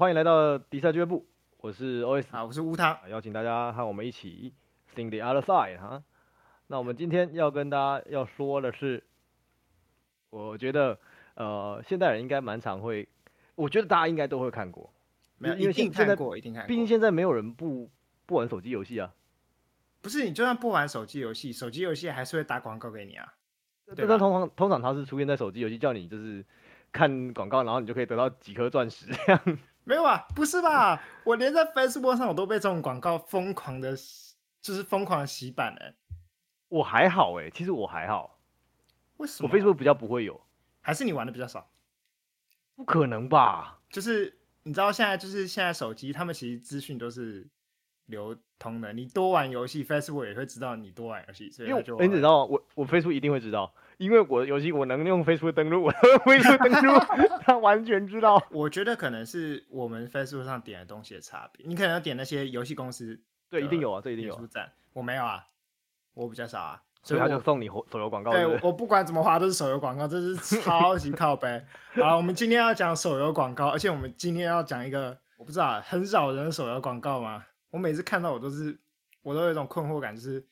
欢迎来到迪赛俱乐部，我是 OS，好，我是乌汤，邀请大家和我们一起 Sing the other side 哈。那我们今天要跟大家要说的是，我觉得呃，现代人应该蛮常会，我觉得大家应该都会看过，没有，因为现一定看过，一定看过。毕竟现在没有人不不玩手机游戏啊。不是，你就算不玩手机游戏，手机游戏还是会打广告给你啊。对，但通常通常它是出现在手机游戏，叫你就是。看广告，然后你就可以得到几颗钻石，这样没有啊？不是吧？我连在 Facebook 上我都被这种广告疯狂的，就是疯狂的洗版了。我还好哎，其实我还好。为什么？我 Facebook 比较不会有，还是你玩的比较少？不可能吧？就是你知道现在就是现在手机，他们其实资讯都是流通的。你多玩游戏，Facebook 也会知道你多玩游戏，所以就因为你知道我我 Facebook 一定会知道。因为我的游戏我能用 Facebook 登录，我用 Facebook 登录，他完全知道。我觉得可能是我们 Facebook 上点的东西的差别。你可能要点那些游戏公司，对，一定有啊，这一定有。我没有啊，我比较少啊，所以他就送你手游广告。对，对我不管怎么滑都是手游广告，这是超级靠背。好，我们今天要讲手游广告，而且我们今天要讲一个我不知道很少人的手游广告吗？我每次看到我都是，我都有一种困惑感，就是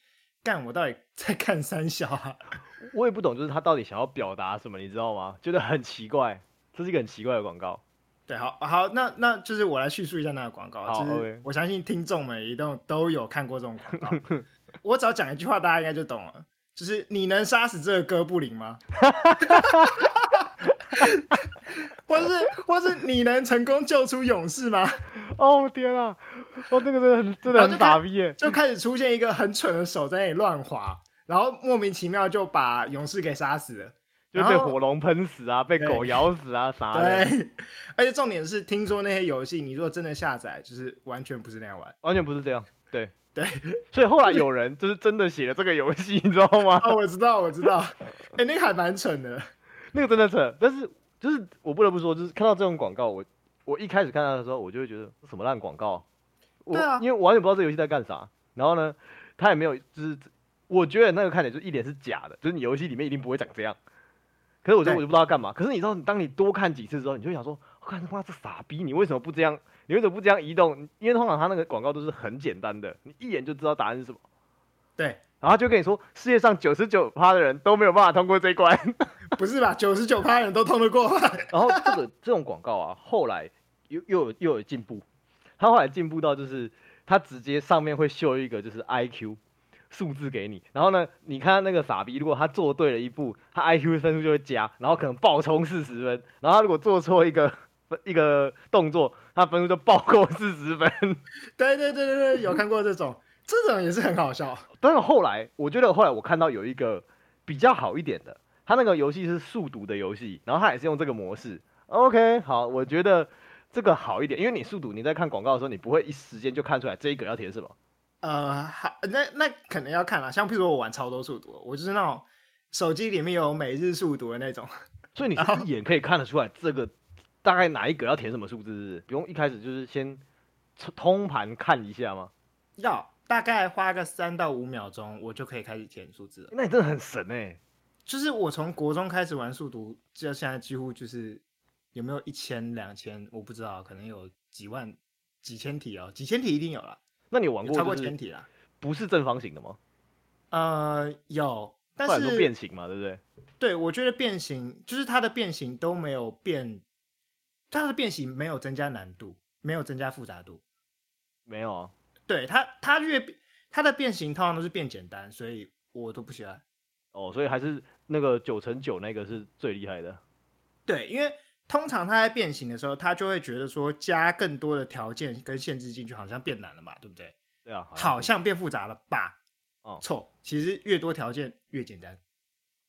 干我到底在 看三小啊？我也不懂，就是他到底想要表达什么，你知道吗？觉得很奇怪，这是一个很奇怪的广告。对，好好，那那就是我来叙述一下那个广告。好。我相信听众们一定都有看过这种广告。我只要讲一句话，大家应该就懂了，就是你能杀死这个哥布林吗？或是或是你能成功救出勇士吗？哦天啊！哦，这个真的很真的很傻逼耶！就开始出现一个很蠢的手在那里乱滑。然后莫名其妙就把勇士给杀死了，就被火龙喷死啊，被狗咬死啊，啥的。对，而且重点是，听说那些游戏，你如果真的下载，就是完全不是那样玩，完全不是这样。对 对，所以后来有人就是真的写了这个游戏，你知道吗？啊，我知道，我知道。哎，那个还蛮蠢的，那个真的蠢。但是就是我不得不说，就是看到这种广告，我我一开始看到的时候，我就会觉得什么烂广告。对啊，因为我完全不知道这游戏在干啥。然后呢，他也没有就是。我觉得那个看起来就一点是假的，就是你游戏里面一定不会长这样。可是我说我就不知道干嘛。可是你知道，当你多看几次之后，你就想说：我看他妈这傻逼，你为什么不这样？你为什么不这样移动？因为通常他那个广告都是很简单的，你一眼就知道答案是什么。对，然后他就跟你说，世界上九十九趴的人都没有办法通过这一关。不是吧？九十九趴的人都通得过。然后这个这种广告啊，后来又又有又有进步。他后来进步到就是，他直接上面会秀一个就是 IQ。数字给你，然后呢，你看那个傻逼，如果他做对了一步，他 IQ 分数就会加，然后可能爆冲四十分，然后他如果做错一个 一个动作，他分数就爆扣四十分。对对对对对，有看过这种，这种也是很好笑。但是后来，我觉得后来我看到有一个比较好一点的，他那个游戏是数独的游戏，然后他也是用这个模式。OK，好，我觉得这个好一点，因为你速读，你在看广告的时候，你不会一时间就看出来这一个要填什么。呃，好，那那可能要看了。像譬如说我玩超多速读，我就是那种手机里面有每日速读的那种，所以你是一眼可以看得出来这个大概哪一个要填什么数字，是不是？不用一开始就是先通盘看一下吗？要大概花个三到五秒钟，我就可以开始填数字了。那你真的很神哎、欸！就是我从国中开始玩速读，就现在几乎就是有没有一千两千，我不知道，可能有几万几千题哦，几千题一定有了。那你玩过、就是、超过千题啦？不是正方形的吗？呃，有，但是变形嘛，对不对？对，我觉得变形就是它的变形都没有变，它的变形没有增加难度，没有增加复杂度，没有啊。对它，它越它的变形通常都是变简单，所以我都不喜欢。哦，所以还是那个九乘九那个是最厉害的。对，因为。通常他在变形的时候，他就会觉得说加更多的条件跟限制进去，好像变难了嘛，对不对？对啊，好像变复杂了吧？哦，错，其实越多条件越简单。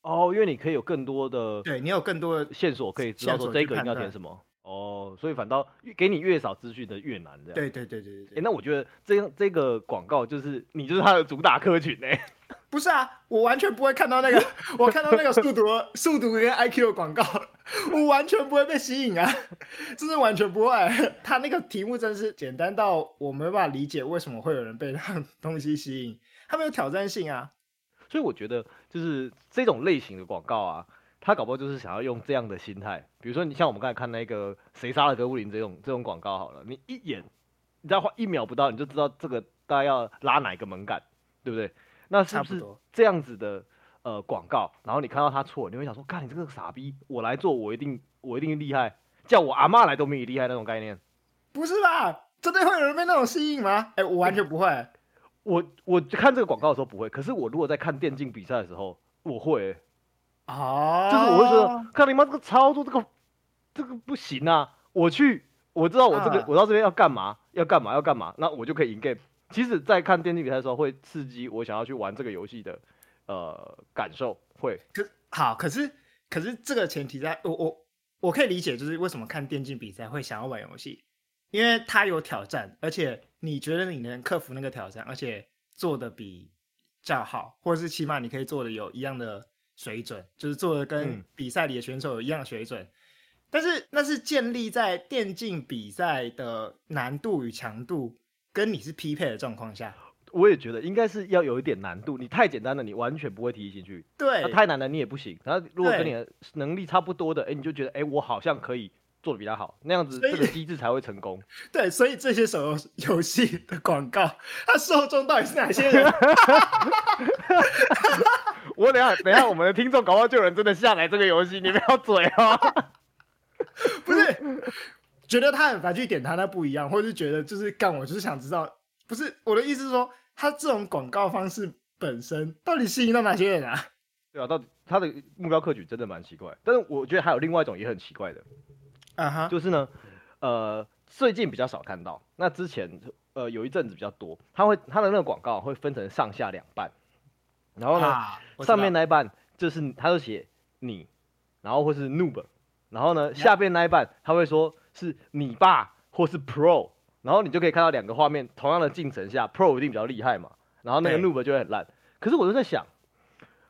哦，因为你可以有更多的，对你有更多的线索可以知道说这个应该填什么。哦，所以反倒给你越少资讯的越难，这样。对对对对对，对。哎，那我觉得这样这个广告就是你就是它的主打客群呢。不是啊，我完全不会看到那个，我看到那个数独、数独跟 IQ 的广告，我完全不会被吸引啊，真是完全不会。他那个题目真是简单到我没办法理解为什么会有人被那东西吸引，他没有挑战性啊。所以我觉得就是这种类型的广告啊，他搞不好就是想要用这样的心态，比如说你像我们刚才看那个谁杀了哥布林这种这种广告好了，你一眼，你只要花一秒不到，你就知道这个大概要拉哪一个门槛，对不对？那是不是这样子的呃广告？然后你看到他错，你会想说，看你这个傻逼，我来做，我一定我一定厉害，叫我阿妈来都比你厉害那种概念？不是吧？真的会有人被那种吸引吗？哎、欸，我完全不会。我我看这个广告的时候不会，可是我如果在看电竞比赛的时候，我会、欸。啊，就是我会觉得，看你妈这个操作，这个这个不行啊！我去，我知道我这个、啊、我到这边要干嘛，要干嘛，要干嘛，那我就可以赢 game。其实，在看电竞比赛的时候，会刺激我想要去玩这个游戏的呃感受，会。可好，可是可是这个前提在，我我我可以理解，就是为什么看电竞比赛会想要玩游戏，因为它有挑战，而且你觉得你能克服那个挑战，而且做的比较好，或者是起码你可以做的有一样的水准，就是做的跟比赛里的选手有一样的水准。嗯，但是那是建立在电竞比赛的难度与强度跟你是匹配的状况下。我也觉得应该是要有一点难度，你太简单了，你完全不会提进去。对，太难了，你也不行。然后如果跟你的能力差不多的，哎，你就觉得，哎，我好像可以。做的比较好，那样子这个机制才会成功。对，所以这些手游游戏的广告，它受众到底是哪些人？我等下等下，我们的听众搞不好就有人真的下载这个游戏，你不要嘴哦。不是，觉得他很烦去点他，那不一样，或者是觉得就是干，我就是想知道，不是我的意思是说，他这种广告方式本身到底吸引到哪些人啊？对啊，到底他的目标客群真的蛮奇怪，但是我觉得还有另外一种也很奇怪的。啊哈，就是呢，呃，最近比较少看到。那之前，呃，有一阵子比较多。他会他的那个广告会分成上下两半，然后呢，啊、上面那一半就是他就写你，然后或是 noob，然后呢，下边那一半他会说是你爸或是 pro，然后你就可以看到两个画面同样的进程下，pro 一定比较厉害嘛，然后那个 noob 就会很烂。可是我就在想，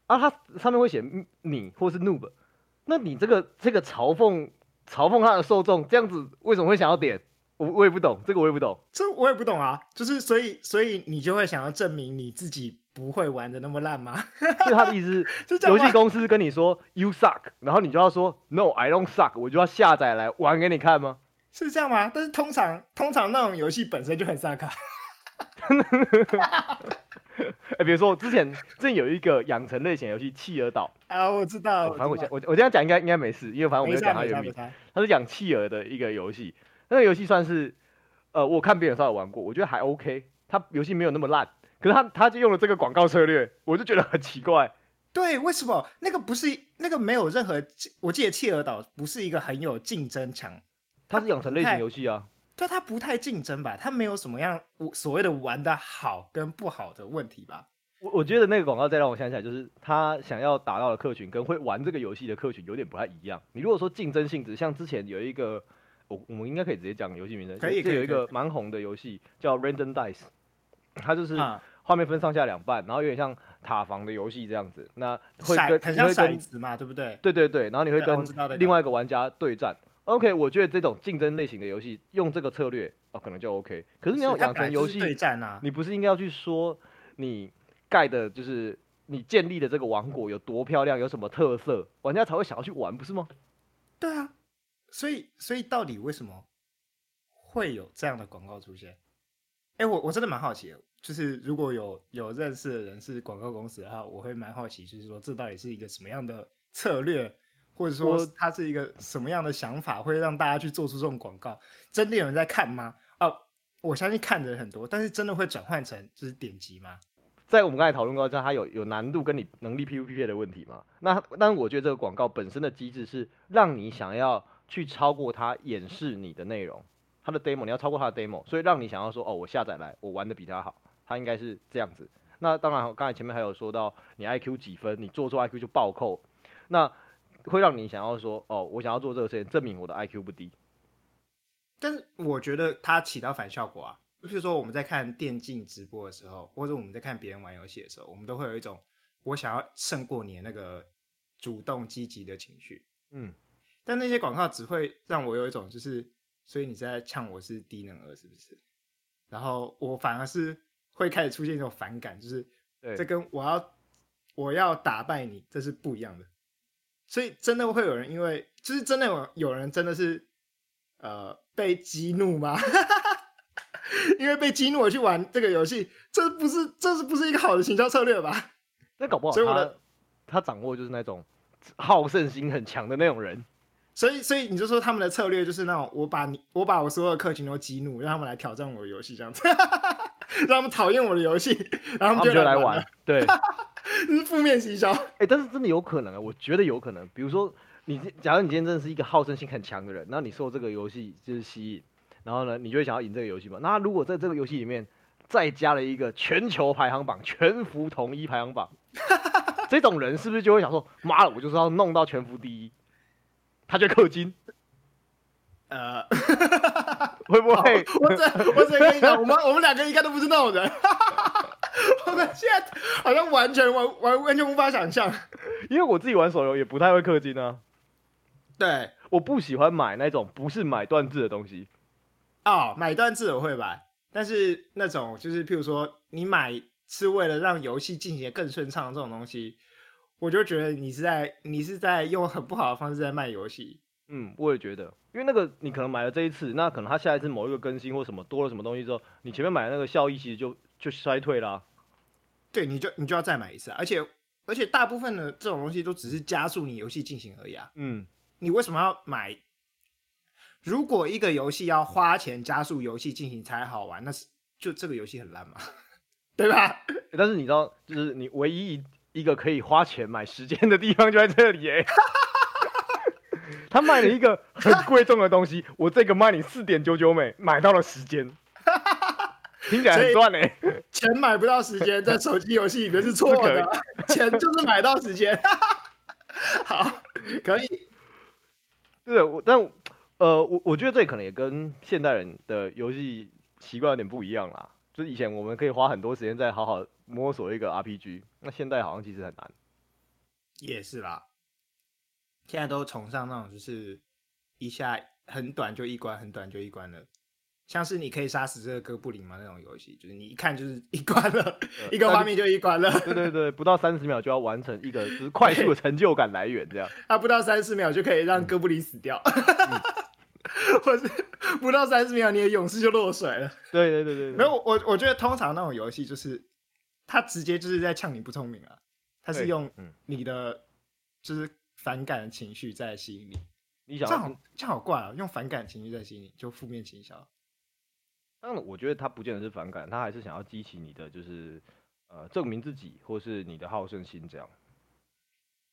啊，他上面会写你或是 noob，那你这个这个嘲讽。嘲讽他的受众，这样子为什么会想要点？我我也不懂，这个我也不懂。这我也不懂啊，就是所以所以你就会想要证明你自己不会玩的那么烂吗？就他的意思，游戏公司跟你说 you suck，然后你就要说 no I don't suck，我就要下载来玩给你看吗？是这样吗？但是通常通常那种游戏本身就很 suck。哎、欸，比如说我之前之前有一个养成类型游戏《企鹅岛》啊，我知道。反正我我我这样讲应该应该没事，因为反正我没有讲它原名。它是养企鹅的一个游戏，那个游戏算是呃，我看别人稍微玩过，我觉得还 OK。他游戏没有那么烂，可是他他就用了这个广告策略，我就觉得很奇怪。对，为什么那个不是那个没有任何？我记得《切尔岛》不是一个很有竞争强，它是养成类型游戏啊。对，它不太竞争吧？它没有什么样所谓的玩的好跟不好的问题吧？我我觉得那个广告再让我想起来，就是他想要达到的客群跟会玩这个游戏的客群有点不太一样。你如果说竞争性质，像之前有一个，我我们应该可以直接讲游戏名称，可以，可以，有一个蛮红的游戏叫 Random Dice，它就是画面分上下两半，然后有点像塔防的游戏这样子。那会跟很像骰子嘛，对不对？对对对，然后你会跟另外一个玩家对战。OK，我觉得这种竞争类型的游戏用这个策略哦，可能就 OK。可是你要养成游戏对战啊，你不是应该要去说你盖的就是你建立的这个王国有多漂亮，有什么特色，玩家才会想要去玩，不是吗？对啊，所以所以到底为什么会有这样的广告出现？哎，我我真的蛮好奇的，就是如果有有认识的人是广告公司的话，我会蛮好奇，就是说这到底是一个什么样的策略？或者说它是一个什么样的想法，会让大家去做出这种广告？真的有人在看吗？哦，我相信看的人很多，但是真的会转换成就是点击吗？在我们刚才讨论过，它它有有难度跟你能力 PVP 的问题吗？那但是我觉得这个广告本身的机制是让你想要去超过它演示你的内容，它的 demo 你要超过它的 demo，所以让你想要说哦，我下载来我玩的比他好，它应该是这样子。那当然，刚才前面还有说到你 IQ 几分，你做错 IQ 就暴扣，那。会让你想要说哦，我想要做这个事情，证明我的 IQ 不低。但是我觉得它起到反效果啊。比如说我们在看电竞直播的时候，或者我们在看别人玩游戏的时候，我们都会有一种我想要胜过你的那个主动积极的情绪。嗯。但那些广告只会让我有一种就是，所以你在呛我是低能儿是不是？然后我反而是会开始出现一种反感，就是这跟我要我要打败你这是不一样的。所以真的会有人因为就是真的有有人真的是呃被激怒吗？因为被激怒而去玩这个游戏，这不是这是不是一个好的行销策略吧？那搞不好所以我的他掌握就是那种好胜心很强的那种人。所以，所以你就说他们的策略就是那种，我把你，我把我所有的客群都激怒，让他们来挑战我的游戏，这样子，让他们讨厌我的游戏，然后他们就，就来玩。对，这是负面行销。哎、欸，但是真的有可能啊，我觉得有可能。比如说，你假如你今天真的是一个好胜心很强的人，那你受这个游戏就是吸引，然后呢，你就会想要赢这个游戏嘛。那如果在这个游戏里面再加了一个全球排行榜、全服统一排行榜，这种人是不是就会想说，妈的，我就是要弄到全服第一？他就氪金，呃，会不会？我这我这跟你讲，我们我们两个应该都不是那种人。我们现在好像完全完完完全无法想象，因为我自己玩手游也不太会氪金啊。对，我不喜欢买那种不是买断制的东西。哦，买断制我会买，但是那种就是譬如说你买是为了让游戏进行的更顺畅这种东西。我就觉得你是在你是在用很不好的方式在卖游戏。嗯，我也觉得，因为那个你可能买了这一次，那可能他下一次某一个更新或什么多了什么东西之后，你前面买的那个效益其实就就衰退啦、啊。对，你就你就要再买一次，而且而且大部分的这种东西都只是加速你游戏进行而已啊。嗯，你为什么要买？如果一个游戏要花钱加速游戏进行才好玩，那是就这个游戏很烂嘛，对吧？但是你知道，就是你唯一。一个可以花钱买时间的地方就在这里哎，他卖了一个很贵重的东西，我这个卖你四点九九美，买到了时间，听起来很赚哎。钱买不到时间，在手机游戏里面是错的，钱就是买到时间。好，可以。对，我但呃，我我觉得这可能也跟现代人的游戏习惯有点不一样啦。就是以前我们可以花很多时间在好好摸索一个 RPG，那现在好像其实很难。也是啦，现在都崇尚那种就是一下很短就一关，很短就一关了，像是你可以杀死这个哥布林吗那种游戏，就是你一看就是一关了，一个画面就一关了。对对对，不到三十秒就要完成一个，就是快速的成就感来源这样。他 不到三十秒就可以让哥布林死掉。嗯 或是不到三十秒，你的勇士就落水了。对对对对，对，没有我，我觉得通常那种游戏就是，他直接就是在呛你不聪明啊，他是用你的就是反感的情绪在吸引你。你想这样好这样好怪啊，用反感情绪在吸引你，就负面情绪。当然，我觉得他不见得是反感，他还是想要激起你的就是呃证明自己，或是你的好胜心这样。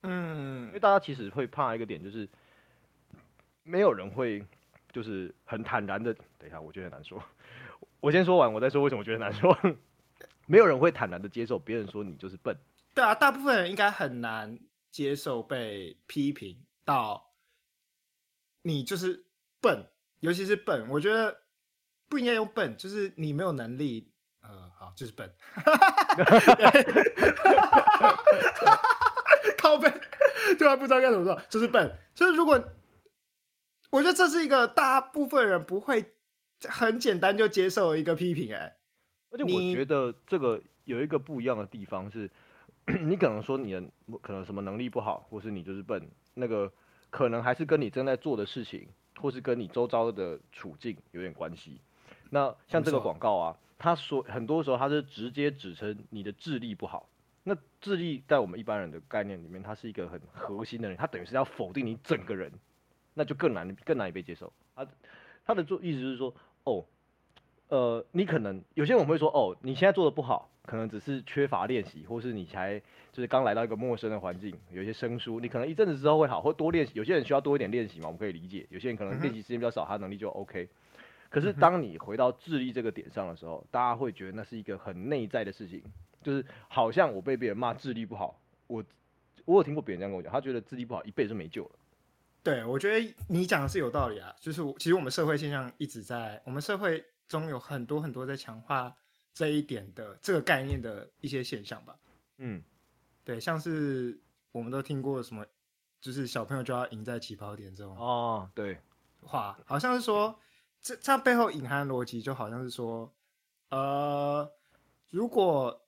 嗯，因为大家其实会怕一个点就是。没有人会，就是很坦然的。等一下，我觉得很难说。我先说完，我再说为什么我觉得难说。没有人会坦然的接受别人说你就是笨。对啊，大部分人应该很难接受被批评到你就是笨，尤其是笨。我觉得不应该用笨，就是你没有能力。呃，好，就是笨。靠背，对啊，不知道该怎么说，就是笨。就是如果。我觉得这是一个大部分人不会很简单就接受的一个批评，哎，而且我觉得这个有一个不一样的地方是，你可能说你的可能什么能力不好，或是你就是笨，那个可能还是跟你正在做的事情，或是跟你周遭的处境有点关系。那像这个广告啊，他说很多时候他是直接指称你的智力不好，那智力在我们一般人的概念里面，它是一个很核心的人，他等于是要否定你整个人。那就更难，更难以被接受。他他的做意思就是说，哦，呃，你可能有些人会说，哦，你现在做的不好，可能只是缺乏练习，或是你才就是刚来到一个陌生的环境，有一些生疏，你可能一阵子之后会好，或多练习。有些人需要多一点练习嘛，我们可以理解。有些人可能练习时间比较少，他能力就 OK。可是当你回到智力这个点上的时候，大家会觉得那是一个很内在的事情，就是好像我被别人骂智力不好，我我有听过别人这样跟我讲，他觉得智力不好一辈子就没救了。对，我觉得你讲的是有道理啊。就是其实我们社会现象一直在，我们社会中有很多很多在强化这一点的这个概念的一些现象吧。嗯，对，像是我们都听过什么，就是小朋友就要赢在起跑点这种哦，对，话好像是说这这背后隐含的逻辑就好像是说，呃，如果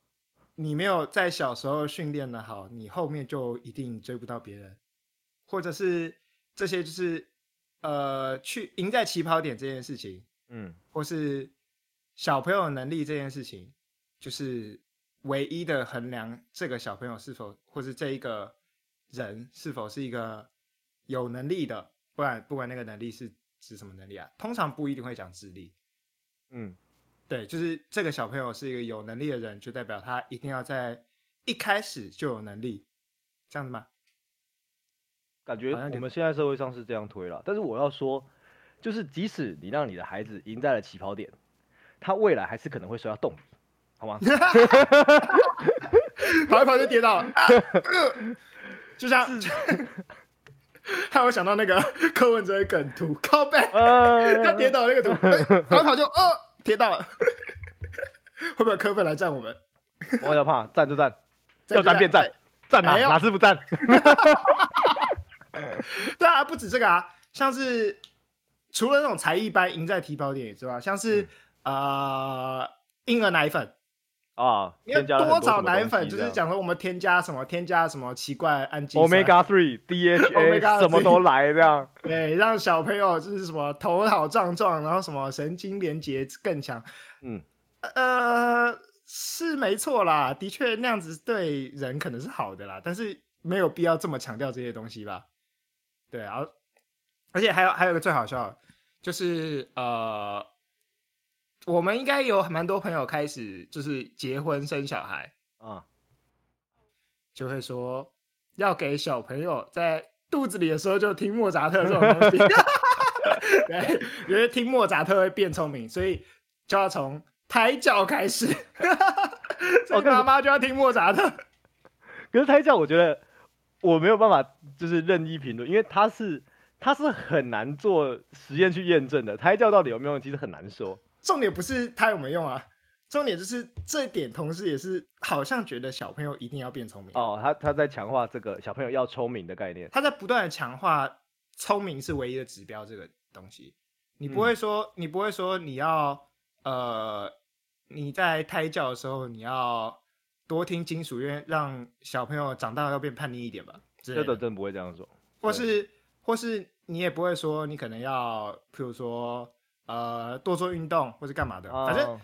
你没有在小时候训练的好，你后面就一定追不到别人。或者是这些就是呃去赢在起跑点这件事情，嗯，或是小朋友的能力这件事情，就是唯一的衡量这个小朋友是否或是这一个人是否是一个有能力的，不然不管那个能力是指什么能力啊，通常不一定会讲智力，嗯。对，就是这个小朋友是一个有能力的人，就代表他一定要在一开始就有能力，这样子吗？感觉我们现在社会上是这样推了，但是我要说，就是即使你让你的孩子赢在了起跑点，他未来还是可能会摔到洞里，好吗？跑一跑就跌倒了，啊呃、就像，害我想到那个 柯文哲的梗图，靠背，呃、他跌倒那个图，跑一跑就呃。贴到了，会不会柯粉来战我们？我要怕，战就战，要战便战，战哪哪是不战？对啊，不止这个啊，像是除了那种才艺班赢在起跑点之外，像是、嗯、呃婴儿奶粉啊，多少奶粉，就是讲说我们添加什么添加什么奇怪氨基酸，Omega three DHA 什么都来这样，对，让小朋友就是什么头脑壮壮，然后什么神经连接更强，嗯，呃，是没错啦，的确那样子对人可能是好的啦，但是没有必要这么强调这些东西吧？对啊，而且还有还有个最好笑的，就是呃。我们应该有蛮多朋友开始就是结婚生小孩啊，就会说要给小朋友在肚子里的时候就听莫扎特这种东西，对，因为听莫扎特会变聪明，所以就要从胎教开始，所以妈妈就要听莫扎特。可是胎教，我觉得我没有办法就是任意评论，因为它是它是很难做实验去验证的，胎教到底有没有用，其实很难说。重点不是他有没有用啊，重点就是这一点，同时也是好像觉得小朋友一定要变聪明哦。他他在强化这个小朋友要聪明的概念，他在不断的强化聪明是唯一的指标这个东西。你不会说，嗯、你不会说你要呃你在胎教的时候你要多听金属乐，让小朋友长大要变叛逆一点吧？这个真不会这样说。或是或是你也不会说你可能要，譬如说。呃，多做运动或是干嘛的，反正、oh.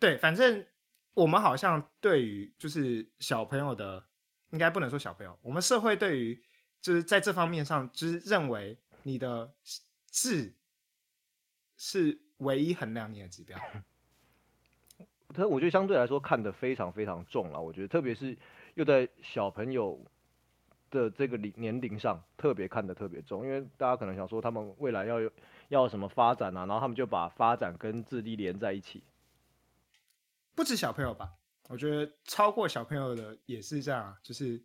对，反正我们好像对于就是小朋友的，应该不能说小朋友，我们社会对于就是在这方面上，就是认为你的智是唯一衡量你的指标。可我觉得相对来说看得非常非常重了，我觉得特别是又在小朋友的这个年龄上特别看得特别重，因为大家可能想说他们未来要有。要什么发展啊？然后他们就把发展跟智力连在一起。不止小朋友吧，我觉得超过小朋友的也是这样。就是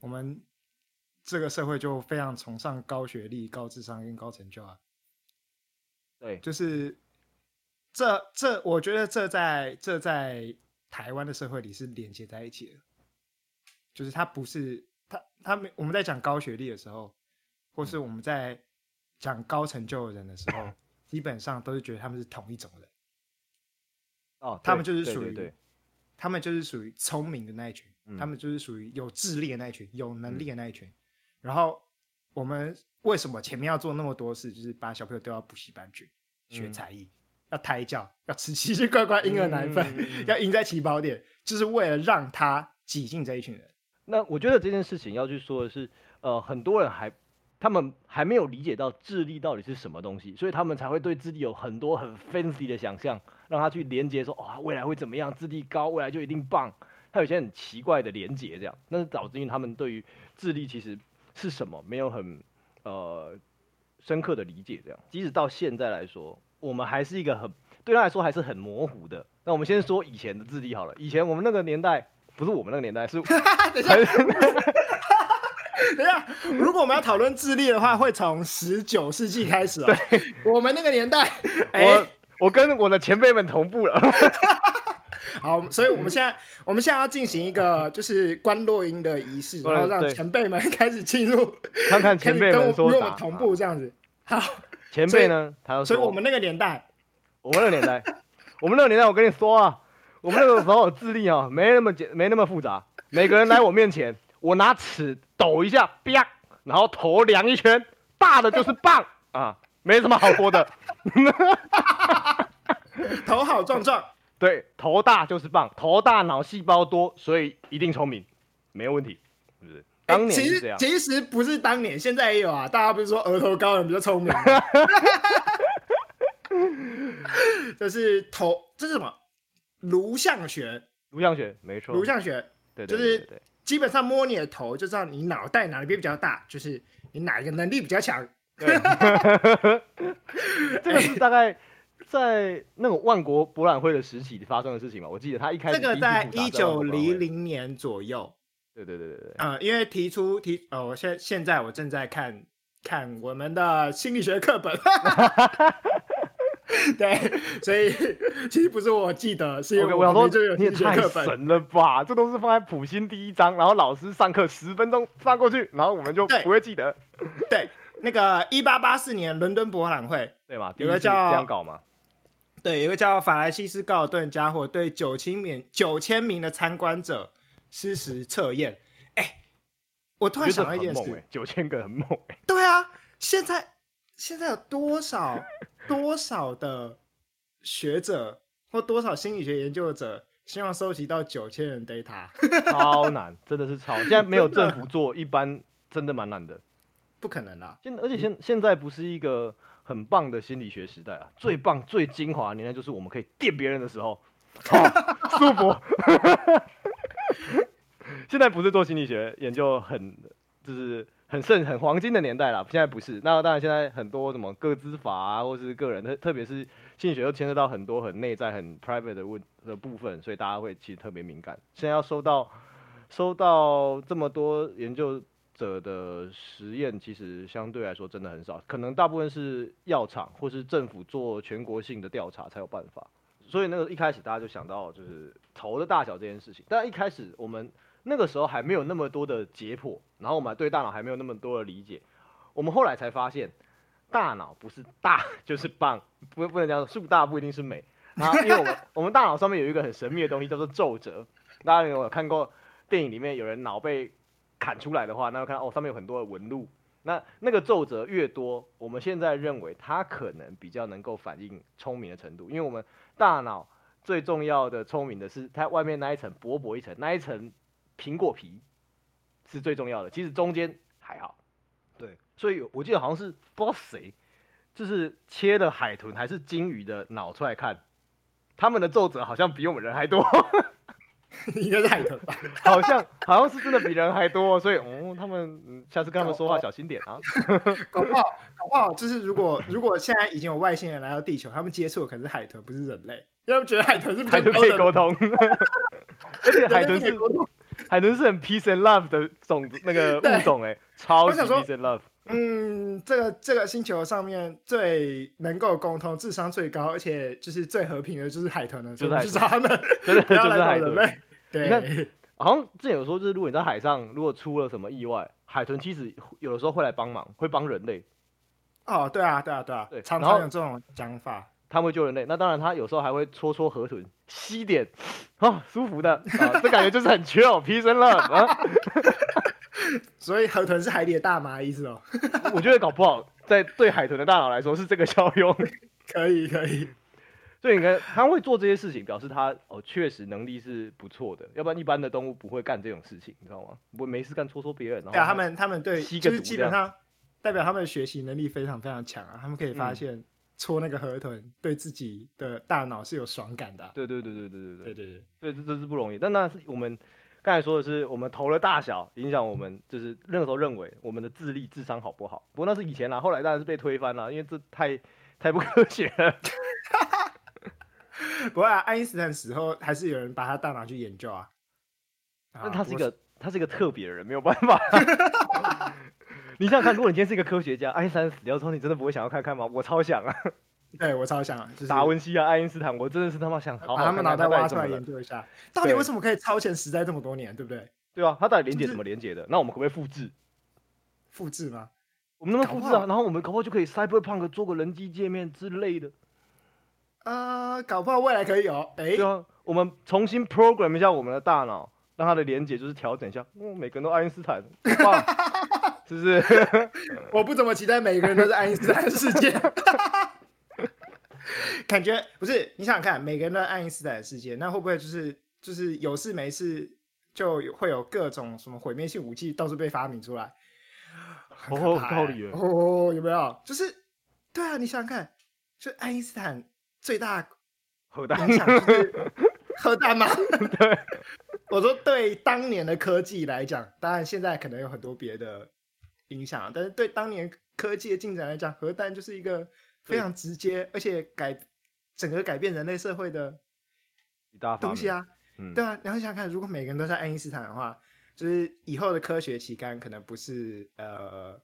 我们这个社会就非常崇尚高学历、高智商跟高成就啊。对，就是这这，我觉得这在这在台湾的社会里是连接在一起的。就是他不是他他们我们在讲高学历的时候，或是我们在。嗯讲高成就的人的时候，基本上都是觉得他们是同一种人。哦，他们就是属于，他们就是属于聪明的那一群，嗯，他们就是属于有智力的那一群，有能力的那一群。嗯，然后我们为什么前面要做那么多事，就是把小朋友丢到补习班去学才艺，嗯，要胎教，要吃奇奇怪怪婴儿奶粉，嗯，要赢在起跑点，就是为了让他挤进这一群人。那我觉得这件事情要去说的是，呃，很多人还。他们还没有理解到智力到底是什么东西，所以他们才会对智力有很多很 fancy 的想象，让他去连接说，哇，未来会怎么样？智力高，未来就一定棒。他有些很奇怪的连接，这样，那是导致于他们对于智力其实是什么没有很呃深刻的理解。这样，即使到现在来说，我们还是一个很对他来说还是很模糊的。那我们先说以前的智力好了，以前我们那个年代不是我们那个年代，是。等一下，等一下如果我们要讨论智力的话，会从十九世纪开始哦。对，我们那个年代，哎、欸，我跟我的前辈们同步了。好，所以我们现在，我们现在要进行一个就是关落音的仪式，然后让前辈们开始进入，看看前辈们说跟我们同步这样子。好，前辈呢？他说，所以我们那个年代，我们那个年代，我们那个年代，我跟你说啊，我们那个时候智力啊，没那么简，没那么复杂。每个人来我面前。我拿尺抖一下，啪，然后头量一圈，大的就是棒啊，没什么好说的。头好壮壮，对，头大就是棒，头大脑细胞多，所以一定聪明，没有问题，是不是？当年其实其实不是当年，现在也有啊。大家不是说额头高的人比较聪明？这是头，这是什么？颅相学。颅相学，没错。颅相学，对，就是基本上摸你的头，就知道你脑袋哪边比较大，就是你哪一个能力比较强。对，这个是大概在那种万国博览会的时期发生的事情嘛？我记得他一开始这个在一九零零年左右。对对对对对，嗯，因为提出提，呃，我现现在我正在看看我们的心理学课本，对，所以其实不是我记得，是因为我想说这个你也太神了吧，这都是放在普心第一章，然后老师上课十分钟放过去，然后我们就不会记得。对，对那个一八八四年伦敦博览会，对吧？有个叫这样搞吗？对，有个叫法兰西斯·高尔顿家伙对九千名九千名的参观者。事实测验，哎、欸，我突然想到一件事，九千个很猛哎。对啊，现在现在有多少多少的学者或多少心理学研究者希望收集到九千人 data？超难，真的是超。现在没有政府做，一般真的蛮难的，不可能啦。现而且现现在不是一个很棒的心理学时代啊，最棒最精华的年代就是我们可以电别人的时候，哦、舒服。现在不是做心理学研究很就是很盛很黄金的年代了，现在不是。那当然，现在很多什么个资法啊，或是个人特特别是心理学又牵涉到很多很内在很 private 的问的部分，所以大家会其实特别敏感。现在要收到收到这么多研究者的实验，其实相对来说真的很少，可能大部分是药厂或是政府做全国性的调查才有办法。所以那个一开始大家就想到就是头的大小这件事情，但一开始我们。那个时候还没有那么多的解剖，然后我们对大脑还没有那么多的理解。我们后来才发现，大脑不是大 就是棒，不不能讲树大不一定是美。然后因为我们我们大脑上面有一个很神秘的东西叫做皱褶。大家有没有看过电影里面有人脑被砍出来的话，那会看到哦上面有很多的纹路。那那个皱褶越多，我们现在认为它可能比较能够反映聪明的程度，因为我们大脑最重要的聪明的是它外面那一层薄薄一层那一层。苹果皮是最重要的，其实中间还好。对，所以我记得好像是不知道谁，就是切了海豚还是鲸鱼的脑出来看，他们的皱褶好像比我们人还多。应该是海豚吧？好像好像是真的比人还多，所以哦，他们下次跟他们说话小心点啊。搞不好，搞不好就是如果如果现在已经有外星人来到地球，他们接触的可能是海豚，不是人类，因为他们觉得海豚是海豚可以沟通，而且海豚是。海豚是很 peace and love 的种那个物种哎，超级 peace and love。嗯，这个这个星球上面最能够沟通、智商最高，而且就是最和平的，就是海豚了。就是就是他们，就是就是海豚。对，你看，好像之前有说，就是如果你在海上，如果出了什么意外，海豚其实有的时候会来帮忙，会帮人类。哦，对啊，对啊，对啊，对，常常有这种讲法。他们会救人类，那当然他有时候还会戳戳河豚，吸点，哦，舒服的啊，这感觉就是很 chill，peace and love 啊。所以河豚是海里的大麻意思哦。我觉得搞不好在对海豚的大脑来说是这个效用。可以可以。所以你看他会做这些事情，表示他哦确实能力是不错的，要不然一般的动物不会干这种事情，你知道吗？不会没事干戳戳别人。对啊，他们他们对就是基本上代表他们的学习能力非常非常强啊，他们可以发现。嗯戳那个河豚，对自己的大脑是有爽感的、啊。对对对对对对对对对对，对这这是不容易。但那是我们刚才说的是，我们头的大小影响我们，就是那个时候认为我们的智力、智商好不好。不过那是以前啦，后来当然是被推翻了，因为这太太不科学了。不过啊，爱因斯坦死后还是有人把他大脑去研究啊。那他是一个他是一个特别的人，没有办法。你想想看，如果你今天是一个科学家，爱因斯坦死掉之后，你真的不会想要看看吗？我超想啊！对，我超想啊！就是达文西啊，爱因斯坦，我真的是他妈想好好把他们脑袋挖出来研究一下，到底为什么可以超前时代这么多年，对不对？对啊，他到底连接怎么连接的？那我们可不可以复制？复制吗？我们能不能复制啊？然后我们搞不好就可以 Cyberpunk 做个人机界面之类的。啊，搞不好未来可以有。哎，对啊，我们重新 program 一下我们的大脑，让它的连接就是调整一下。嗯，每个人都爱因斯坦，棒。是不是？我不怎么期待每个人都是爱因斯坦的世界。感觉不是，你想想看，每个人都爱因斯坦的世界，那会不会就是就是有事没事就会有各种什么毁灭性武器到处被发明出来？哦，有道理哦，有没有？就是对啊，你想想看，就爱因斯坦最大核弹影响就是 核弹吗？对，我说对当年的科技来讲，当然现在可能有很多别的影响，但是对当年科技的进展来讲，核弹就是一个。非常直接，而且改整个改变人类社会的东西啊，嗯、对啊，然后想想看，如果每个人都是爱因斯坦的话，就是以后的科学期刊可能不是呃，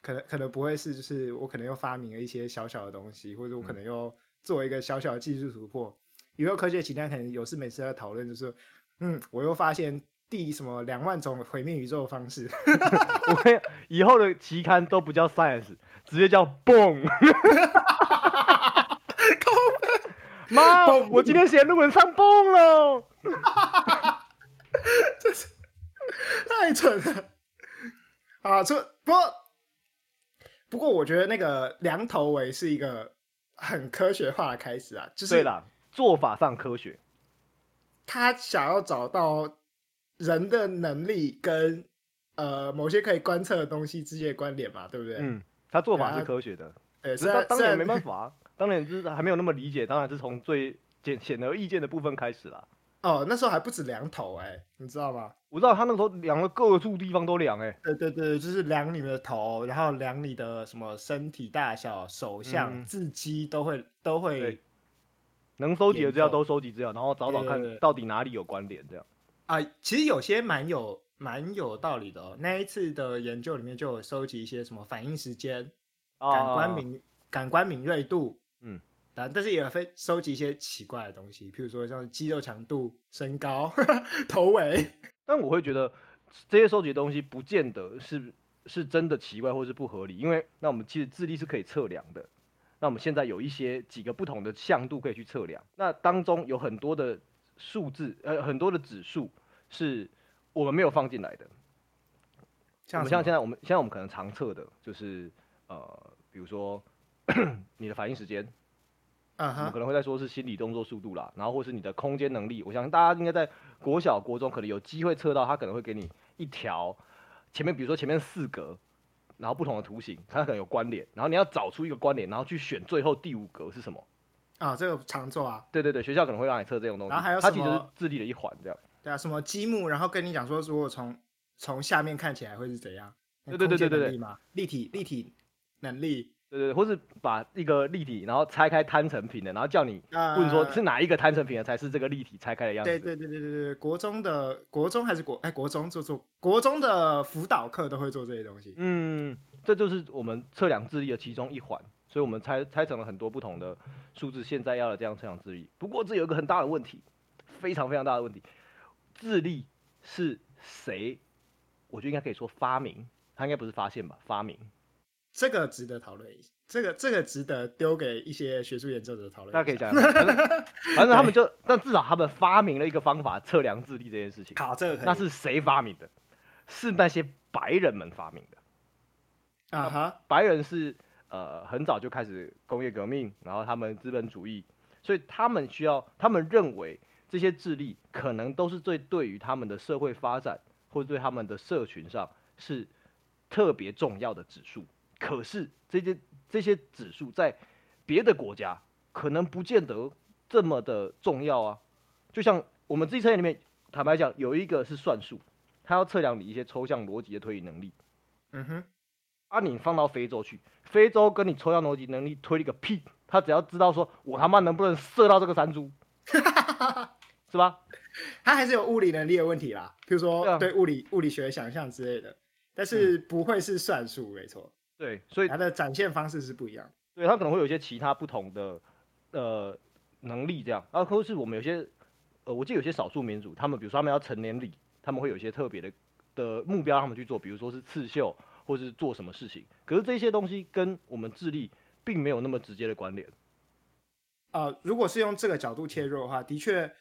可能可能不会是，就是我可能又发明了一些小小的东西，或者我可能又做一个小小的技术突破。嗯、以后科学期刊可能有事没事在讨论，就是嗯，我又发现第什么两万种毁灭宇宙的方式。我看以后的期刊都不叫 Science。直接叫蹦！妈，我今天写论文上蹦了，这 是太蠢了啊！这不过不过，我觉得那个梁头围是一个很科学化的开始啊，就是对啦，做法上科学。他想要找到人的能力跟呃某些可以观测的东西之间的关联嘛，对不对？嗯。他做法是科学的，呃，只是他当年没办 法，当年就是还没有那么理解，当然是从最简显而易见的部分开始啦。哦，那时候还不止量头哎、欸，你知道吗？我知道他那时候量了各处地方都量哎、欸。对对对，就是量你的头，然后量你的什么身体大小、手相、字迹都会都会。能收集的资料都收集资料，然后找找看到底哪里有关联这样。啊，其实有些蛮有。蛮有道理的哦。那一次的研究里面就有收集一些什么反应时间、感官敏、oh. 感官敏锐度，嗯，但但是也会收集一些奇怪的东西，譬如说像肌肉强度、身高、头围。但我会觉得这些收集的东西不见得是是真的奇怪或是不合理，因为那我们其实智力是可以测量的。那我们现在有一些几个不同的向度可以去测量，那当中有很多的数字，呃，很多的指数是。我们没有放进来的，像像现在我们现在我们可能常测的就是呃，比如说 你的反应时间，嗯哼，我们可能会在说是心理动作速度啦，然后或是你的空间能力。我相信大家应该在国小、国中可能有机会测到，它可能会给你一条前面，比如说前面四格，然后不同的图形，它可能有关联，然后你要找出一个关联，然后去选最后第五格是什么。啊？这个常做啊，对对对，学校可能会让你测这种东西，然后还有它其实是智力的一环这样。对啊，什么积木，然后跟你讲说，如果从从下面看起来会是怎样？对对对对对对，立体立体能力，对对，或是把一个立体，然后拆开摊成品的，然后叫你问说是哪一个摊成品的才是这个立体拆开的样子？对对对对对对，国中的国中还是国哎国中做做国中的辅导课都会做这些东西。嗯，这就是我们测量智力的其中一环，所以我们拆拆成了很多不同的数字，现在要的这样测量智力。不过这有一个很大的问题，非常非常大的问题。智力是谁？我觉得应该可以说发明，他应该不是发现吧？发明，这个值得讨论一下。这个这个值得丢给一些学术研究者讨论。大家可以讲讲，反正他们就，但至少他们发明了一个方法测量智力这件事情。好，这个那是谁发明的？是那些白人们发明的。啊哈，白人是呃很早就开始工业革命，然后他们资本主义，所以他们需要，他们认为。这些智力可能都是最对于他们的社会发展或者对他们的社群上是特别重要的指数。可是这些这些指数在别的国家可能不见得这么的重要啊。就像我们自己测验里面，坦白讲，有一个是算术，它要测量你一些抽象逻辑的推理能力。嗯哼，啊，你放到非洲去，非洲跟你抽象逻辑能力推了个屁，他只要知道说我他妈能不能射到这个山猪。是吧？他还是有物理能力的问题啦，比如说对物理、物理学想象之类的，但是不会是算术，没错。对，所以他的展现方式是不一样。对，他可能会有一些其他不同的呃能力，这样。然后或是我们有些呃，我记得有些少数民族，他们比如说他们要成年礼，他们会有一些特别的的目标，他们去做，比如说是刺绣，或是做什么事情。可是这些东西跟我们智力并没有那么直接的关联。呃，如果是用这个角度切入的话，的确。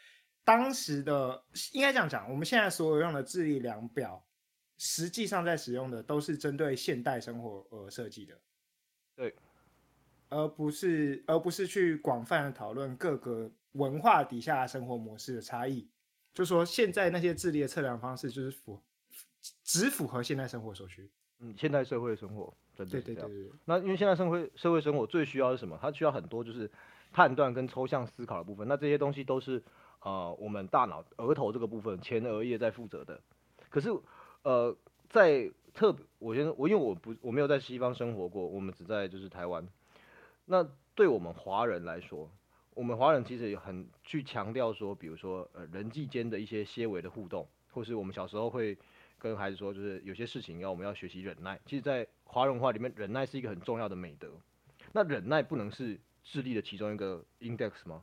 当时的应该这样讲，我们现在所有用的智力量表，实际上在使用的都是针对现代生活而设计的，对，而不是而不是去广泛的讨论各个文化底下生活模式的差异。就说现在那些智力的测量方式，就是符只符合现代生活所需。嗯，现代社会生活真的是这样。对对对对。那因为现在社会社会生活最需要的是什么？它需要很多就是判断跟抽象思考的部分。那这些东西都是呃我们大脑额头这个部分前额叶在负责的。可是呃在特我先我因为我不我没有在西方生活过，我们只在就是台湾。那对我们华人来说，我们华人其实也很去强调说，比如说呃人际间的一些些微的互动，或是我们小时候会。跟孩子说，就是有些事情要我们要学习忍耐。其实，在华人文化里面，忍耐是一个很重要的美德。那忍耐不能是智力的其中一个 index 吗？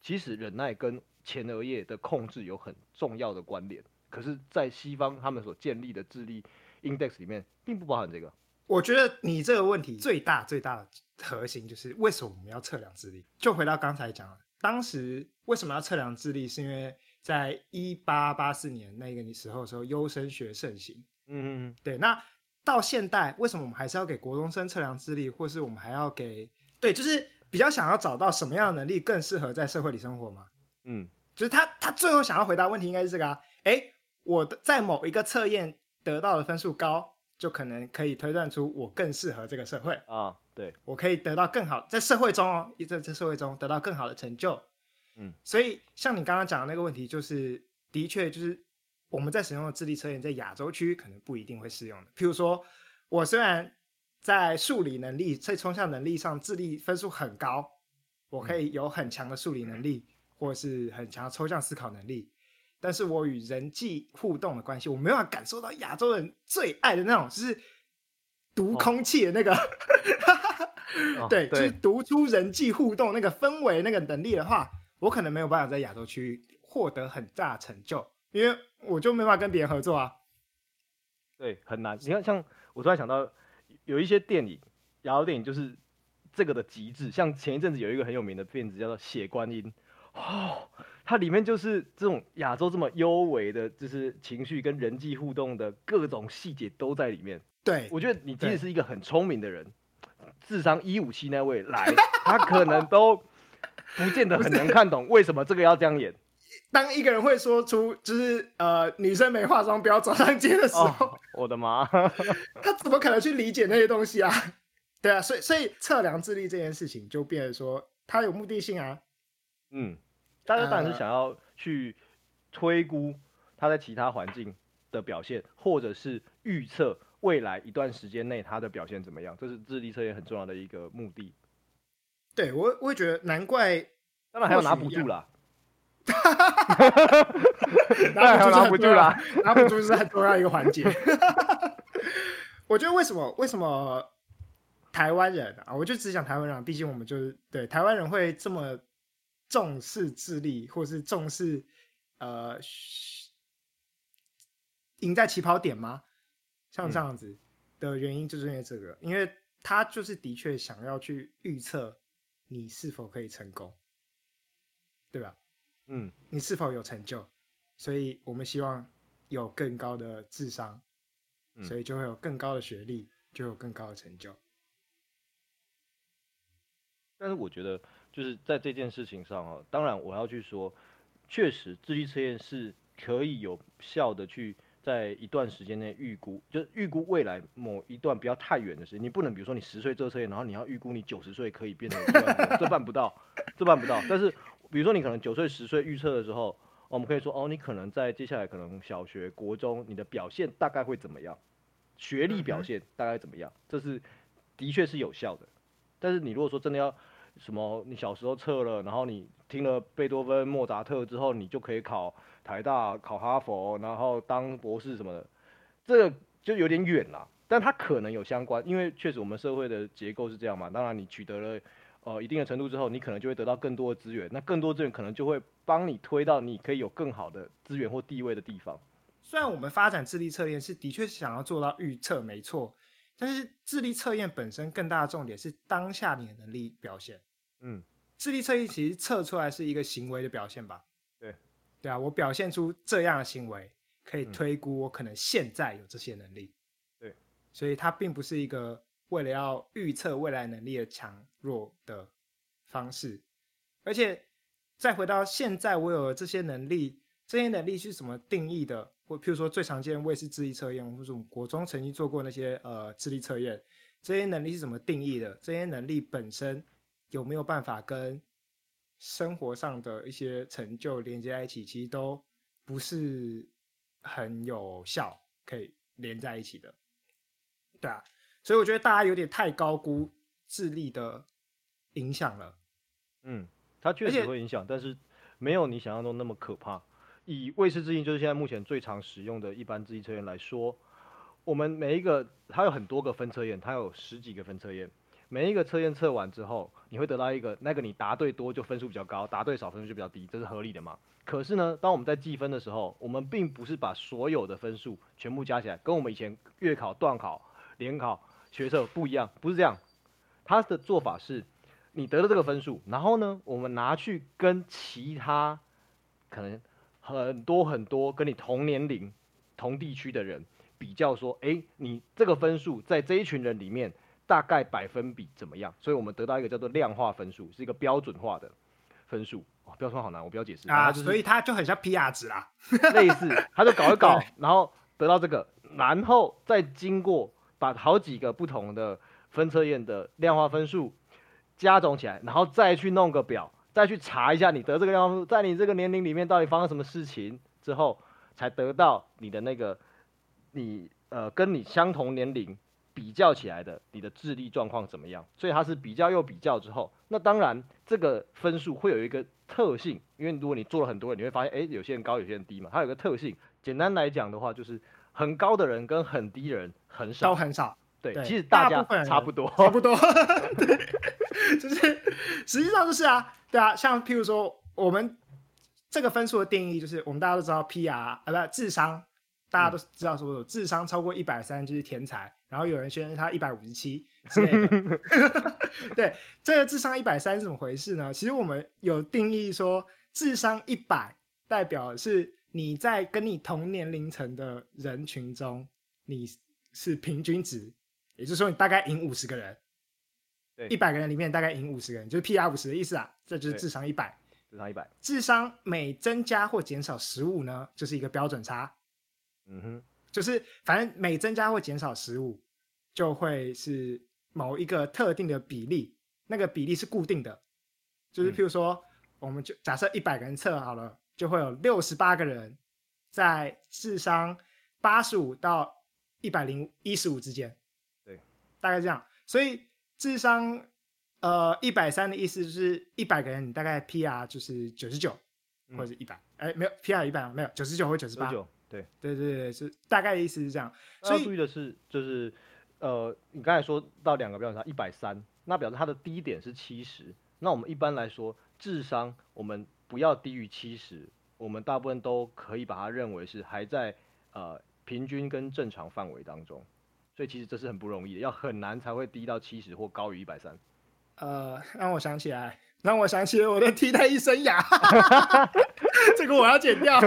其实，忍耐跟前额叶的控制有很重要的关联。可是，在西方他们所建立的智力 index 里面，并不包含这个。我觉得你这个问题最大最大的核心就是为什么我们要测量智力？就回到刚才讲了，当时为什么要测量智力？是因为在一八八四年那个时候的时候，优生学盛行。嗯嗯对。那到现代，为什么我们还是要给国中生测量智力，或是我们还要给？对，就是比较想要找到什么样的能力更适合在社会里生活嘛？嗯，就是他他最后想要回答问题应该是这个啊。哎，我的在某一个测验得到的分数高，就可能可以推断出我更适合这个社会啊。对，我可以得到更好，在社会中哦，在在社会中得到更好的成就。嗯，所以像你刚刚讲的那个问题，就是的确就是我们在使用的智力测验，在亚洲区可能不一定会适用的。譬如说，我虽然在数理能力、在抽象能力上智力分数很高，我可以有很强的数理能力，或是很强的抽象思考能力，但是我与人际互动的关系，我没有办法感受到亚洲人最爱的那种，就是读空气的那个，哦、对，对，就是读出人际互动那个氛围那个能力的话。我可能没有办法在亚洲区域获得很大成就，因为我就没办法跟别人合作啊。对，很难。你看，像我突然想到，有一些电影，亚洲电影就是这个的极致。像前一阵子有一个很有名的片子叫做《血观音》，哦，它里面就是这种亚洲这么优微的，就是情绪跟人际互动的各种细节都在里面。对，我觉得你即使是一个很聪明的人，智商一五七那位来，他可能都。不见得很能看懂为什么这个要这样演。当一个人会说出就是呃女生没化妆不要走上街的时候，哦、我的妈，他怎么可能去理解那些东西啊？对啊，所以所以测量智力这件事情就变得说他有目的性啊。嗯，大家当然是想要去推估他在其他环境的表现，或者是预测未来一段时间内他的表现怎么样，这是智力测验很重要的一个目的。对我，我也觉得难怪，当然还要拿补助啦，拿不住啦，拿不住是很重要一个环节。我觉得为什么为什么台湾人啊，我就只讲台湾人，毕竟我们就是对台湾人会这么重视智力，或是重视呃赢在起跑点吗？像这样子的原因就是因为这个，因为他就是的确想要去预测。你是否可以成功，对吧？嗯，你是否有成就？所以我们希望有更高的智商，嗯，所以就会有更高的学历，就有更高的成就。但是我觉得，就是在这件事情上啊，当然我要去说，确实智力测验是可以有效的去。在一段时间内预估，就是预估未来某一段不要太远的时间，你不能比如说你十岁做测验，然后你要预估你九十岁可以变成这样，这办不到，这办不到。但是比如说你可能九岁十岁预测的时候，我们可以说哦，你可能在接下来可能小学、国中，你的表现大概会怎么样，学历表现大概怎么样，这是的确是有效的。但是你如果说真的要什么，你小时候测了，然后你听了贝多芬、莫扎特之后，你就可以考。台大考哈佛，然后当博士什么的，这个就有点远了。但它可能有相关，因为确实我们社会的结构是这样嘛。当然，你取得了呃一定的程度之后，你可能就会得到更多的资源。那更多资源可能就会帮你推到你可以有更好的资源或地位的地方。虽然我们发展智力测验是的确想要做到预测，没错，但是智力测验本身更大的重点是当下你的能力表现。嗯，智力测验其实测出来是一个行为的表现吧。对。对啊，我表现出这样的行为，可以推估我可能现在有这些能力。对，所以它并不是一个为了要预测未来能力的强弱的方式。而且再回到现在，我有了这些能力，这些能力是怎么定义的？或譬如说最常见的，我也是智力测验，或者我们国中曾经做过那些呃智力测验，这些能力是怎么定义的？这些能力本身有没有办法跟生活上的一些成就连接在一起？其实都不是很有效，可以连在一起的。对啊，所以我觉得大家有点太高估智力的影响了。嗯，它确实会影响，但是没有你想象中那么可怕。以魏氏智力就是现在目前最常使用的一般智力测验来说，我们每一个它有很多个分测验，它有十几个分测验，每一个测验测完之后，你会得到一个那个你答对多就分数比较高，答对少分数就比较低，这是合理的嘛？可是呢，当我们在计分的时候，我们并不是把所有的分数全部加起来，跟我们以前月考、段考、联考、学测不一样，不是这样。他的做法是，你得了这个分数，然后呢，我们拿去跟其他可能。很多很多跟你同年龄、同地区的人比较说，哎，你这个分数在这一群人里面大概百分比怎么样？所以我们得到一个叫做量化分数，是一个标准化的分数。哦，标准好难，我不要解释啊。所以它就很像 PR 值啦，类似，它就搞一搞，然后得到这个，然后再经过把好几个不同的分测验的量化分数加总起来，然后再去弄个表。再去查一下你得这个样子，在你这个年龄里面到底发生什么事情之后，才得到你的那个你呃跟你相同年龄比较起来的你的智力状况怎么样？所以它是比较又比较之后，那当然这个分数会有一个特性，因为如果你做了很多人，你会发现哎、欸、有些人高有些人低嘛，它有一个特性。简单来讲的话，就是很高的人跟很低的人很少，都很少。对，对其实大家差不多，差不多。对，就是实际上就是啊。对啊，像譬如说，我们这个分数的定义就是，我们大家都知道 PR 啊，不，智商，大家都知道说，智商超过一百三就是天才，然后有人宣称他一百五十七之类的。对，这个智商一百三是怎么回事呢？其实我们有定义说，智商一百代表是你在跟你同年龄层的人群中，你是平均值，也就是说，你大概赢五十个人。一百个人里面大概赢五十个人，就是 PR 五十的意思啊，这就是智商一百。智商一百，智商每增加或减少十五呢，就是一个标准差。嗯哼，就是反正每增加或减少十五，就会是某一个特定的比例，那个比例是固定的。就是譬如说，嗯、我们就假设一百个人测好了，就会有六十八个人在智商八十五到一百零一十五之间。对，大概这样。所以。智商，呃，一百三的意思就是一百个人，你大概 PR 就是九十九，或者是一百，哎，没有 PR 一百没有九十九或九十八，对，对对对，是大概的意思是这样。所以要注意的是，就是呃，你刚才说到两个标准差一百三，那表示它的低点是七十。那我们一般来说，智商我们不要低于七十，我们大部分都可以把它认为是还在呃平均跟正常范围当中。所以其实这是很不容易的，要很难才会低到七十或高于一百三。呃，让我想起来，让我想起我的替代役生涯，这个我要剪掉。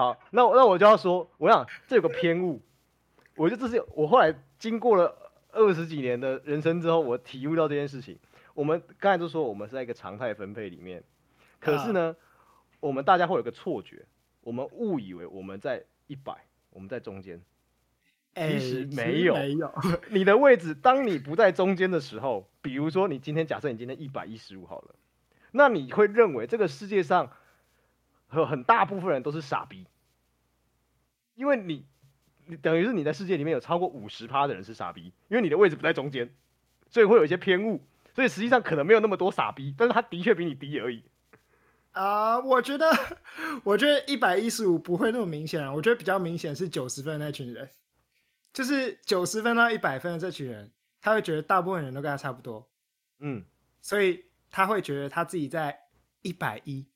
好，那我那我就要说，我想这有个偏误，我觉得这是我后来经过了二十几年的人生之后，我体悟到这件事情。我们刚才都说我们是在一个常态分配里面，可是呢，呃、我们大家会有个错觉，我们误以为我们在。一百，我们在中间，其实没有，没有。你的位置，当你不在中间的时候，比如说你今天假设你今天一百一十五好了，那你会认为这个世界上有很大部分人都是傻逼，因为你，你等于是你在世界里面有超过五十趴的人是傻逼，因为你的位置不在中间，所以会有一些偏误，所以实际上可能没有那么多傻逼，但是他的确比你低而已。啊，uh, 我觉得，我觉得一百一十五不会那么明显啊。我觉得比较明显是九十分的那群人，就是九十分到一百分的这群人，他会觉得大部分人都跟他差不多，嗯，所以他会觉得他自己在一百一。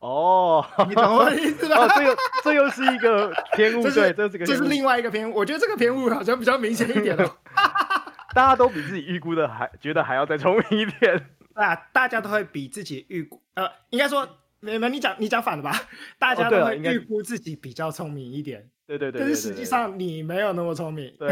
哦，你懂我的意思吧？哦，这又这又是一个偏误，对，这是个，这是另外一个偏误。我觉得这个偏误好像比较明显一点哦。大家都比自己预估的还觉得还要再聪明一点。啊，大家都会比自己预估，呃，应该说没没，你讲你讲反了吧？大家都会预估自己比较聪明一点。对对对，但是实际上你没有那么聪明。对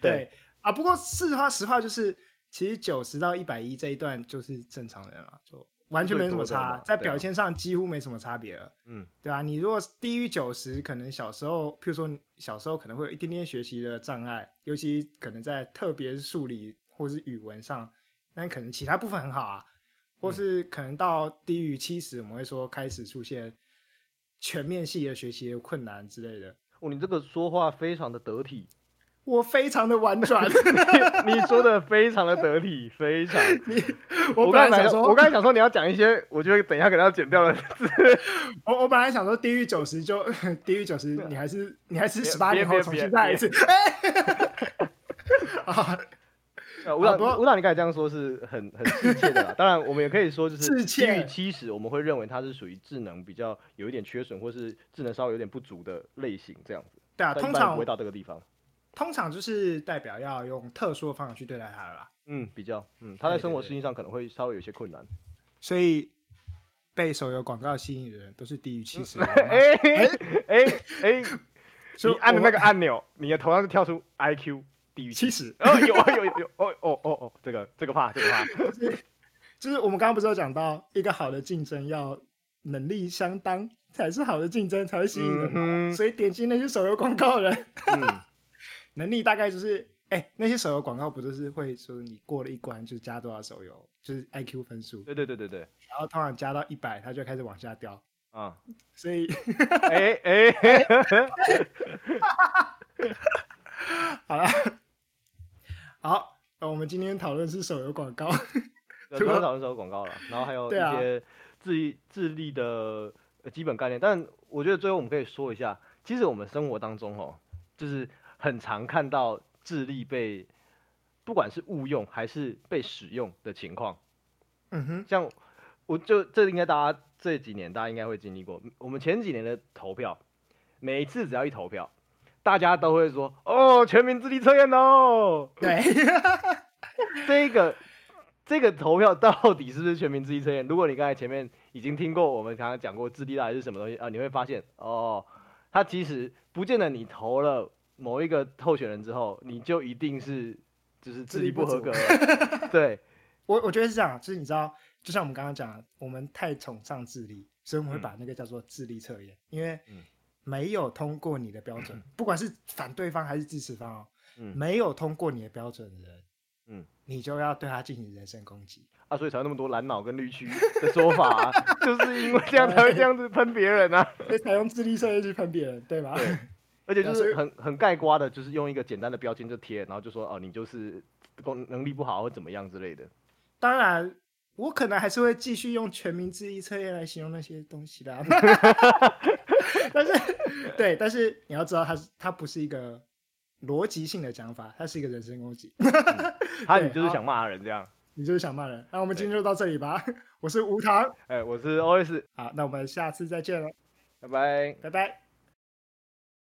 对啊，不过实话实话就是，其实九十到一百一这一段就是正常人了，就完全没什么差，在表现上几乎没什么差别了。嗯，对啊，你如果低于九十，可能小时候，譬如说小时候可能会有一点点学习的障碍，尤其可能在特别数理或是语文上，但可能其他部分很好啊，或是可能到低于七十，我们会说开始出现。全面性的学习困难之类的。哦，你这个说话非常的得体，我非常的婉转，你说的非常的得体，非常。你，我刚才想说，我刚才想说你要讲一些，我觉得等一下可能要剪掉的。我我本来想说低于九十就低于九十，你还是你还是十八年后重新再一次。啊。吴导，吴导，你刚才这样说是很很亲切的啦。当然，我们也可以说就是低于七十，我们会认为它是属于智能比较有一点缺损，或是智能稍微有点不足的类型这样子。对啊，通常不会到这个地方。通常就是代表要用特殊的方法去对待他了啦。嗯，比较，嗯，他在生活适应上可能会稍微有些困难。所以被手游广告吸引的人都是低于七十。哎哎哎，你按的那个按钮，你的头上就跳出 IQ。低于七十，哦，有有有有，哦哦哦哦，这个这个怕这个怕，就是就是我们刚刚不是有讲到，一个好的竞争要能力相当才是好的竞争，才会吸引人，嗯、所以点击那些手游广告的人，嗯、能力大概就是，哎、欸，那些手游广告不都是会说你过了一关就加多少手游，就是 IQ 分数，对对对对对，然后通常加到一百，它就开始往下掉，啊，所以，哎哎，好了。好，那我们今天讨论是手游广告，主要 讨论手游广告了，然后还有一些智力智力的基本概念。但我觉得最后我们可以说一下，其实我们生活当中哦，就是很常看到智力被不管是误用还是被使用的情况。嗯哼，像我就这应该大家这几年大家应该会经历过，我们前几年的投票，每一次只要一投票。大家都会说哦，全民智力测验哦。对，这个这个投票到底是不是全民智力测验？如果你刚才前面已经听过我们刚刚讲过智力大还是什么东西啊，你会发现哦，它其实不见得你投了某一个候选人之后，你就一定是就是智力不合格。对，我我觉得是这样，就是你知道，就像我们刚刚讲，我们太崇尚智力，所以我们会把那个叫做智力测验，嗯、因为嗯。没有通过你的标准，不管是反对方还是支持方哦，嗯，没有通过你的标准的人，嗯，你就要对他进行人身攻击。啊，所以才有那么多蓝脑跟绿区的说法啊，就是因为这样才会这样子喷别人啊，所以才用智力测验去喷别人，对吧？对，而且就是很很盖瓜的，就是用一个简单的标签就贴，然后就说哦，你就是功能力不好或怎么样之类的。当然。我可能还是会继续用全民智力测验来形容那些东西的，但是，对，但是你要知道它，它是它不是一个逻辑性的讲法，它是一个人身攻击。他你就是想骂人这样，你就是想骂人。那我们今天就到这里吧。我是吴糖，哎，我是 OS。好，那我们下次再见了，拜拜，拜拜。